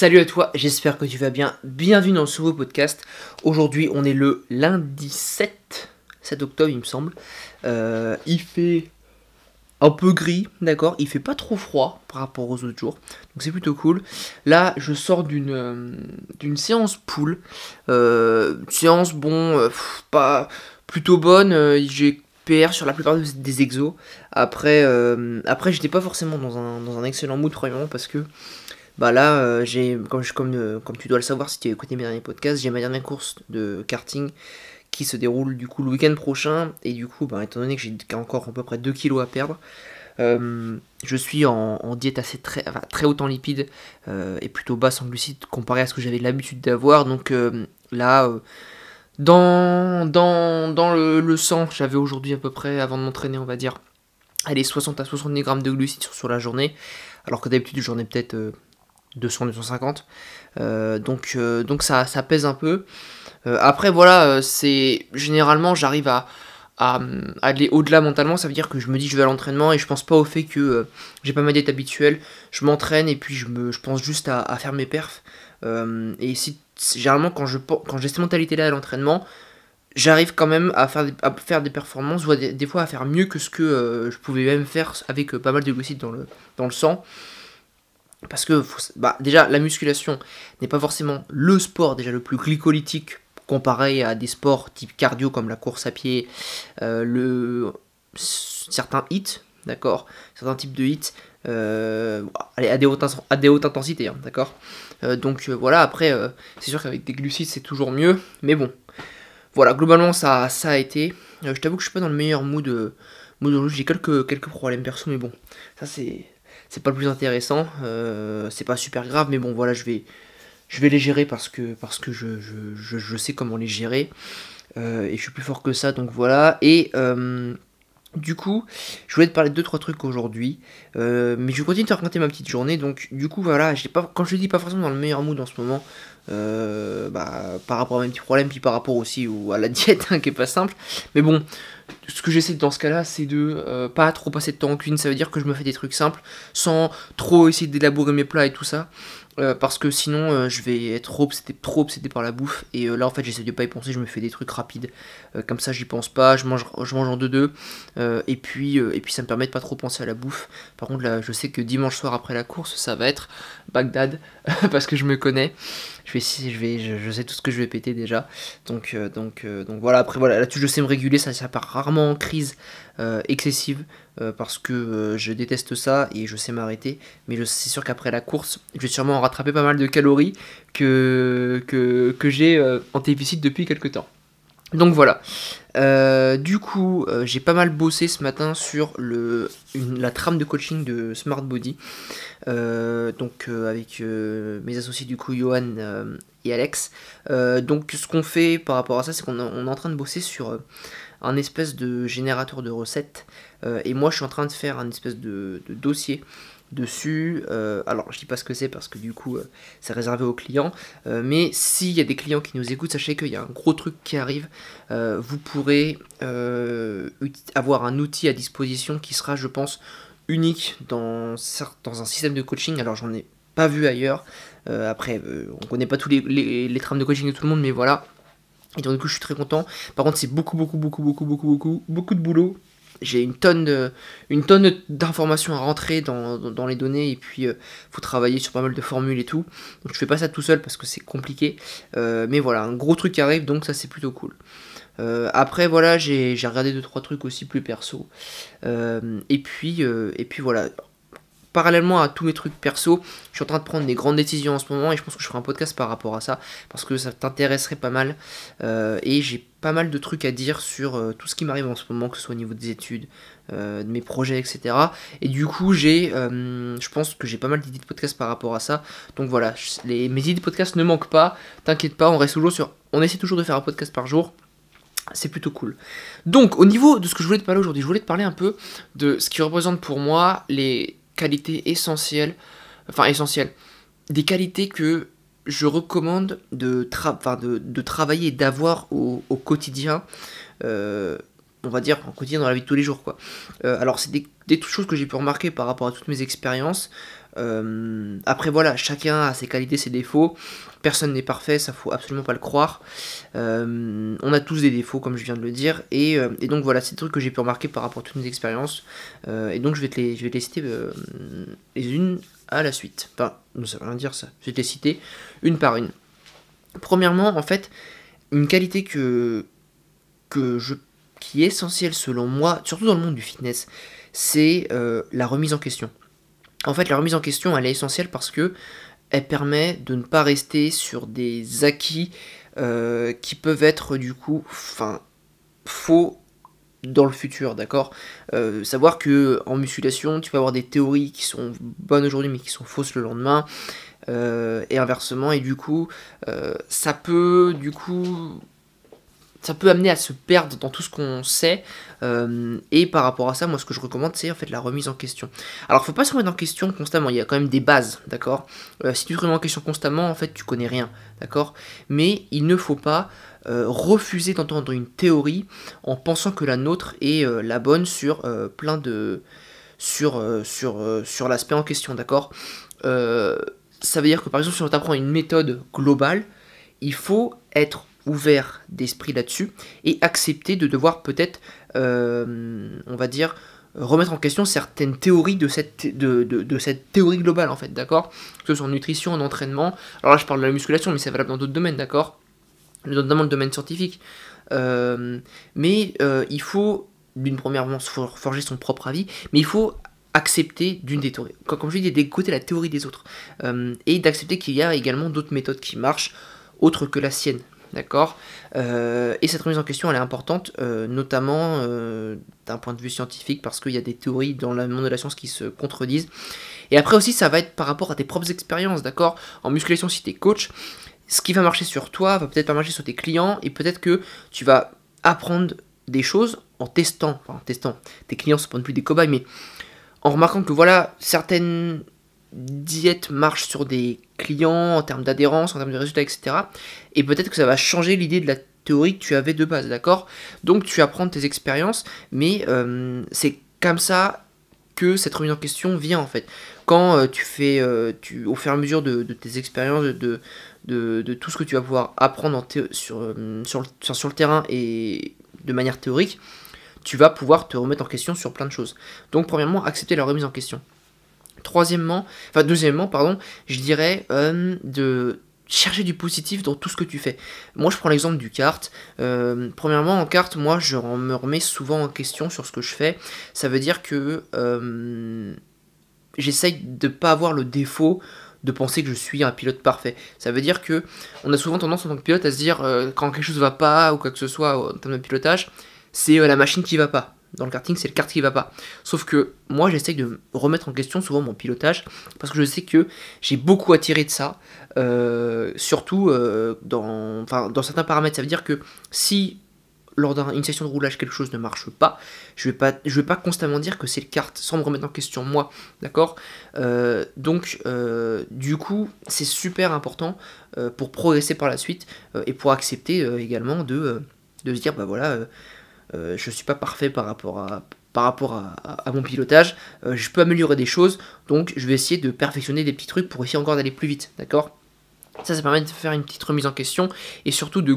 Salut à toi, j'espère que tu vas bien. Bienvenue dans ce nouveau podcast. Aujourd'hui, on est le lundi 7, 7 octobre, il me semble. Euh, il fait un peu gris, d'accord? Il fait pas trop froid par rapport aux autres jours. Donc c'est plutôt cool. Là, je sors d'une euh, d'une séance pool. Euh, séance, bon, pas plutôt bonne. J'ai PR sur la plupart des- exos. Après, après j'étais pas forcément dans un, dans un excellent mood, premièrement, parce que bah là, euh, j'ai, comme, comme, euh, comme tu dois le savoir si tu as écouté mes derniers podcasts, j'ai ma dernière course de karting qui se déroule du coup le week-end prochain. Et du coup, bah, étant donné que j'ai encore à peu près 2 kilos à perdre, euh, je suis en, diète assez très, très haute en lipides et plutôt basse en glucides comparé à ce que j'avais l'habitude d'avoir. Donc là, dans, dans, dans le, le sang, j'avais aujourd'hui à peu près, avant de m'entraîner, on va dire, allez, 60 à 70 grammes de glucides sur, sur la journée. Alors que d'habitude, j'en ai peut-être euh, 200-250. Euh, donc, euh, donc ça, pèse un peu. Euh, après, voilà, c'est généralement, j'arrive à, aller au-delà mentalement. Ça veut dire que je me dis, je vais à l'entraînement et je pense pas au fait que j'ai pas ma diète habituelle. Je m'entraîne et puis je, me, je pense juste à, faire mes perfs. Et si, généralement, quand pen- quand j'ai cette mentalité-là à l'entraînement, j'arrive quand même à faire, des, performances, ou des, fois à faire mieux que ce que je pouvais même faire avec pas mal de glucides dans le, dans le sang. Parce que bah, déjà, la musculation n'est pas forcément le sport déjà le plus glycolytique comparé à des sports type cardio comme la course à pied, euh, le, certains hits, d'accord Certains types de hits, euh, allez, à, des hautes, à des hautes intensités, hein, d'accord Euh, Donc voilà, après, c'est sûr qu'avec des glucides c'est toujours mieux, mais bon. Voilà, globalement ça, ça a été. Je t'avoue que je suis pas dans le meilleur mood. mood j'ai quelques, quelques problèmes perso, mais bon, ça c'est c'est pas le plus intéressant, euh, c'est pas super grave, mais bon voilà, je vais, je vais les gérer parce que, parce que je, je, je, sais comment les gérer, euh, et je suis plus fort que ça, donc voilà, et euh, du coup, je voulais te parler de 2-3 trucs aujourd'hui, euh, mais je continue de te raconter ma petite journée, donc du coup voilà, pas, quand je te dis pas forcément dans le meilleur mood en ce moment, euh, bah, par rapport à mes petits problèmes, puis par rapport aussi au- à la diète, hein, qui est pas simple, mais bon, ce que j'essaie dans ce cas-là, c'est de euh, pas trop passer de temps en cuisine. Ça veut dire que je me fais des trucs simples, sans trop essayer d'élaborer mes plats et tout ça. Euh, parce que sinon, euh, je vais être trop obsédé, par la bouffe. Et euh, là, en fait, j'essaie de pas y penser. Je me fais des trucs rapides. Comme ça, j'y pense pas. Je mange, je mange en deux-deux. euh, et, puis, et puis, ça me permet de pas trop penser à la bouffe. Par contre, là, je sais que dimanche soir après la course, ça va être Bagdad. parce que je me connais. Je sais tout ce que je vais péter déjà. Donc, euh, donc, euh, donc voilà, après voilà, là-dessus je sais me réguler, ça, ça part rarement en crise euh, excessive parce que je déteste ça et je sais m'arrêter. Mais c'est sûr qu'après la course, je vais sûrement rattraper pas mal de calories que, j'ai en déficit depuis quelques temps. Donc voilà. Euh, du coup, euh, j'ai pas mal bossé ce matin sur la trame de coaching de Smart Body. Euh, donc avec mes associés du coup, Johan et Alex. Donc ce qu'on fait par rapport à ça, c'est qu'on est- en train de bosser sur un espèce de générateur de recettes. Et moi, je suis en train de faire un espèce de dossier dessus. Euh, alors, je dis pas ce que c'est parce que du coup, euh, c'est réservé aux clients. Euh, mais s'il y a des clients qui nous écoutent, sachez qu'il y a un gros truc qui arrive. Euh, vous pourrez avoir un outil à disposition qui sera, je pense, unique dans, un système de coaching. Alors, j'en ai pas vu ailleurs. Après, on connaît pas tous les, les, les trames de coaching de tout le monde, mais voilà. Et donc, du coup, je suis très content. Par contre, c'est beaucoup, beaucoup, beaucoup, beaucoup, beaucoup, beaucoup, beaucoup de boulot. J'ai une tonne une tonne d'informations à rentrer dans, dans, les données et puis euh, faut travailler sur pas mal de formules et tout. Donc je fais pas ça tout seul parce que c'est compliqué. Euh, mais voilà, un gros truc arrive donc ça c'est plutôt cool. Euh, après voilà, j'ai regardé deux trois trucs aussi plus perso. Et puis et puis voilà. Parallèlement à tous mes trucs perso, je suis en train de prendre des grandes décisions en ce moment et je pense que je ferai un podcast par rapport à ça parce que ça t'intéresserait pas mal et j'ai pas mal de trucs à dire sur euh, tout ce qui m'arrive en ce moment, que ce soit au niveau des études, euh, de mes projets, etc. Et du coup, j'ai, euh, je pense que j'ai pas mal d'idées de podcast par rapport à ça. Donc voilà, les, mes idées de podcast ne manquent pas. T'inquiète pas, on reste toujours sur, on essaie toujours de faire un podcast par jour. C'est plutôt cool. Donc, au niveau de ce que je voulais te parler aujourd'hui, je voulais te parler un peu de ce qui représente pour moi les qualités essentielles, enfin essentielles, des qualités que je recommande de, travailler et d'avoir au, au quotidien euh, on va dire, en quotidien dans la vie de tous les jours. Quoi. alors, c'est des, des, choses que j'ai pu remarquer par rapport à toutes mes expériences. Après, voilà, chacun a ses qualités, ses défauts. Personne n'est parfait, ça faut absolument pas le croire. Euh, on a tous des défauts, comme je viens de le dire, et, euh, donc voilà, c'est des trucs que j'ai pu remarquer par rapport à toutes mes expériences. Euh, et donc je vais te les citer les unes à la suite. Enfin, ça veut rien dire ça. Je vais te les citer une par une. Premièrement, en fait, une qualité que, que je, qui est essentielle selon moi, surtout dans le monde du fitness, c'est la remise en question. En fait, la remise en question, elle est essentielle parce que elle permet de ne pas rester sur des acquis euh, qui peuvent être du coup faux dans le futur, d'accord? Euh, Savoir que en musculation, tu peux avoir des théories qui sont bonnes aujourd'hui mais qui sont fausses le lendemain, euh, et inversement, et du coup, ça peut du coup ça peut amener à se perdre dans tout ce qu'on sait. Euh, et par rapport à ça, moi, ce que je recommande, c'est en fait la remise en question. Alors, faut pas se remettre en question constamment. Il y a quand même des bases, d'accord? Euh, Si tu te remets en question constamment, en fait, tu connais rien, d'accord? Mais il ne faut pas euh, refuser d'entendre une théorie en pensant que la nôtre est la bonne sur plein de sur sur sur l'aspect en question, d'accord? Ça veut dire que par exemple, si on t'apprend une méthode globale, il faut être ouvert d'esprit là-dessus et accepter de devoir peut-être, euh, on va dire, remettre en question certaines théories de cette, théorie globale en fait, d'accord? Que ce soit en nutrition, en entraînement. Alors là je parle de la musculation, mais c'est valable dans d'autres domaines, d'accord? Notamment le domaine scientifique. Euh, mais euh, il faut, d'une première forger son propre avis, mais il faut accepter d'une des théories. Comme je dis, d'écouter la théorie des autres. et d'accepter qu'il y a également d'autres méthodes qui marchent, autres que la sienne. D'accord. Euh, Et cette remise en question, elle est importante, euh, notamment euh, d'un point de vue scientifique, parce qu'il y a des théories dans le monde de la science qui se contredisent. Et après aussi, ça va être par rapport à tes propres expériences, d'accord? En musculation, si tu es coach, ce qui va marcher sur toi va peut-être pas marcher sur tes clients, et peut-être que tu vas apprendre des choses en testant, enfin en testant, tes clients ne sont plus des cobayes, mais en remarquant que voilà, certaines diète marche sur des clients en termes d'adhérence, en termes de résultats, etc. Et peut-être que ça va changer l'idée de la théorie que tu avais de base, d'accord? Donc tu apprends tes expériences, mais euh, c'est comme ça que cette remise en question vient en fait. Quand euh, tu fais, euh, tu, au fur et à mesure de, tes expériences, de, de, tout ce que tu vas pouvoir apprendre sur, sur, sur le terrain et de manière théorique, tu vas pouvoir te remettre en question sur plein de choses. Donc premièrement, accepter la remise en question. Troisièmement, enfin deuxièmement, pardon, je dirais euh, de chercher du positif dans tout ce que tu fais. Moi, je prends l'exemple du kart. Euh, premièrement, en carte, moi, je me remets souvent en question sur ce que je fais. Ça veut dire que euh, j'essaye de pas avoir le défaut de penser que je suis un pilote parfait. Ça veut dire que on a souvent tendance en tant que pilote à se dire quand quelque chose va pas ou quoi que ce soit en termes de pilotage, c'est la machine qui va pas dans le karting, c'est le kart qui va pas. Sauf que moi, j'essaye de remettre en question souvent mon pilotage parce que je sais que j'ai beaucoup tirer de ça, euh, surtout euh, dans, dans certains paramètres. Ça veut dire que si lors d'une session de roulage quelque chose ne marche pas, je vais pas, je vais pas constamment dire que c'est le kart sans me remettre en question moi, d'accord? Euh, Donc, du coup, c'est super important pour progresser par la suite et pour accepter également de, de se dire, bah voilà euh, je ne suis pas parfait par rapport à, mon pilotage, euh, je peux améliorer des choses, donc je vais essayer de perfectionner des petits trucs pour essayer encore d'aller plus vite, d'accord? Ça, ça permet de faire une petite remise en question et surtout de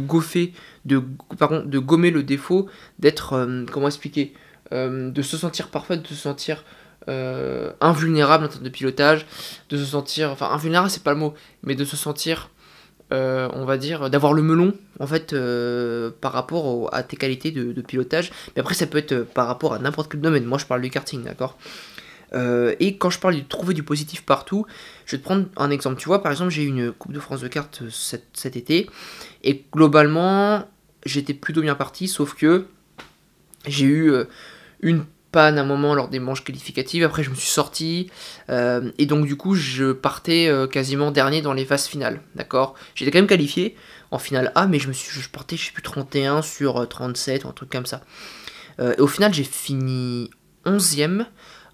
de, gommer le défaut d'être, euh, comment expliquer, de se sentir parfait, de se sentir invulnérable en termes de pilotage, de se sentir, enfin invulnérable c'est pas le mot, mais de se sentir euh, on va dire, d'avoir le melon, en fait, euh, par rapport à tes qualités de, pilotage. Mais après, ça peut être par rapport à n'importe quel domaine. Moi, je parle du karting, d'accord? Euh, Et quand je parle de trouver du positif partout, je vais te prendre un exemple. Tu vois, par exemple, j'ai eu une Coupe de France de cartes cet été, et globalement, j'étais plutôt bien parti, sauf que j'ai eu une panne à un moment lors des manches qualificatives. Après, je me suis sorti. Euh, et donc, du coup, je partais euh, quasiment dernier dans les phases finales. D'accord? J'étais quand même qualifié en finale A, mais je, me suis, je partais, je sais plus, 31 sur 37 euh, ou un truc comme ça. et au final, j'ai fini 11ème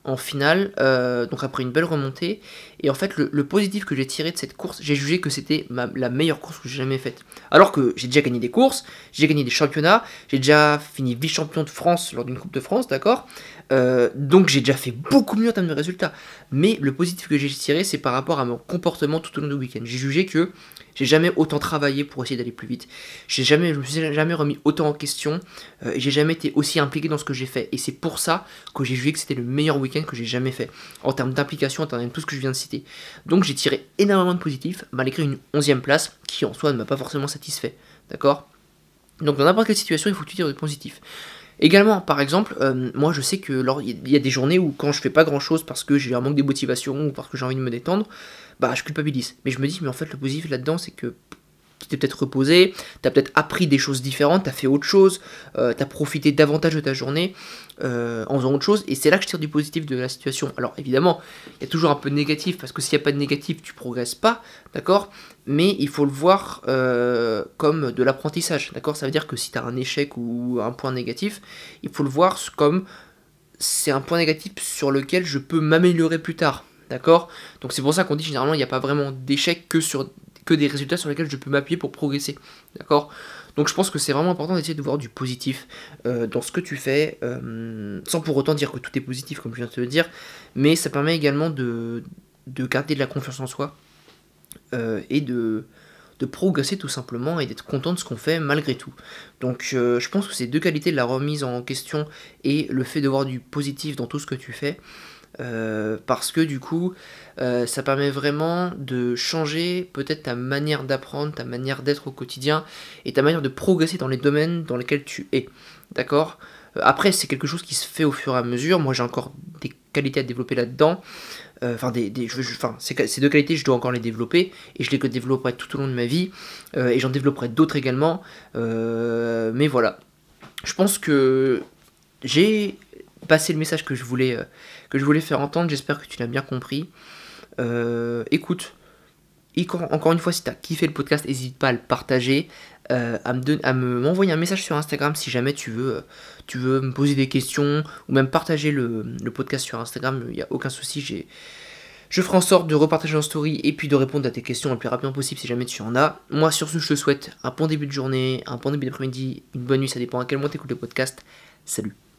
en finale, euh, donc après une belle remontée. Et en fait, le, positif que j'ai tiré de cette course, j'ai jugé que c'était la meilleure course que j'ai jamais faite. Alors que j'ai déjà gagné des courses, j'ai gagné des championnats, j'ai déjà fini vice-champion de France lors d'une Coupe de France, d'accord? Euh, Donc j'ai déjà fait beaucoup mieux en termes de résultats. Mais le positif que j'ai tiré, c'est par rapport à mon comportement tout au long du week-end. J'ai jugé que j'ai jamais autant travaillé pour essayer d'aller plus vite. J'ai jamais, je me suis jamais remis autant en question. Euh, j'ai jamais été aussi impliqué dans ce que j'ai fait. Et c'est pour ça que j'ai jugé que c'était le meilleur week-end que j'ai jamais fait. En termes d'implication, en termes de tout ce que je viens de citer. Donc j'ai tiré énormément de positifs, malgré une onzième place qui en soi ne m'a pas forcément satisfait. D'accord? Donc dans n'importe quelle situation, il faut que tu tires du positif. Également, par exemple, euh, moi je sais que lors il y a des journées où quand je fais pas grand chose parce que j'ai un manque de motivation ou parce que j'ai envie de me détendre, bah je culpabilise. Mais je me dis, mais en fait le positif là-dedans c'est que tu t'es peut-être reposé, tu as peut-être appris des choses différentes, tu as fait autre chose, euh, tu as profité davantage de ta journée euh, en faisant autre chose, et c'est là que je tire du positif de la situation. Alors évidemment, il y a toujours un peu de négatif, parce que s'il n'y a pas de négatif, tu progresses pas, d'accord? Mais il faut le voir euh, comme de l'apprentissage, d'accord? Ça veut dire que si tu as un échec ou un point négatif, il faut le voir comme c'est un point négatif sur lequel je peux m'améliorer plus tard, d'accord? Donc c'est pour ça qu'on dit généralement il n'y a pas vraiment d'échec que sur que des résultats sur lesquels je peux m'appuyer pour progresser. D'accord? Donc je pense que c'est vraiment important d'essayer de voir du positif euh, dans ce que tu fais, euh, sans pour autant dire que tout est positif, comme je viens de te le dire, mais ça permet également de, de garder de la confiance en soi euh, et de, de progresser tout simplement et d'être content de ce qu'on fait malgré tout. Donc je pense que ces deux qualités, la remise en question et le fait de voir du positif dans tout ce que tu fais, euh, parce que du coup, euh, ça permet vraiment de changer peut-être ta manière d'apprendre, ta manière d'être au quotidien et ta manière de progresser dans les domaines dans lesquels tu es. D'accord? Euh, Après, c'est quelque chose qui se fait au fur et à mesure. Moi, j'ai encore des qualités à développer là-dedans. Enfin, des, ces, deux qualités, je dois encore les développer et je les développerai tout au long de ma vie et j'en développerai d'autres également. mais voilà, je pense que j'ai passé le message que je voulais que je voulais faire entendre. J'espère que tu l'as bien compris. Euh, écoute, encore une fois, si tu as kiffé le podcast, n'hésite pas à le partager, euh, à me m'envoyer un message sur Instagram si jamais tu veux, euh, tu veux me poser des questions ou même partager le, podcast sur Instagram. Il n'y a aucun souci. J'ai je ferai en sorte de repartager en story et puis de répondre à tes questions le plus rapidement possible si jamais tu en as. Moi, sur ce, je te souhaite un bon début de journée, un bon début d'après-midi, une bonne nuit, ça dépend à quel moment tu écoutes le podcast. Salut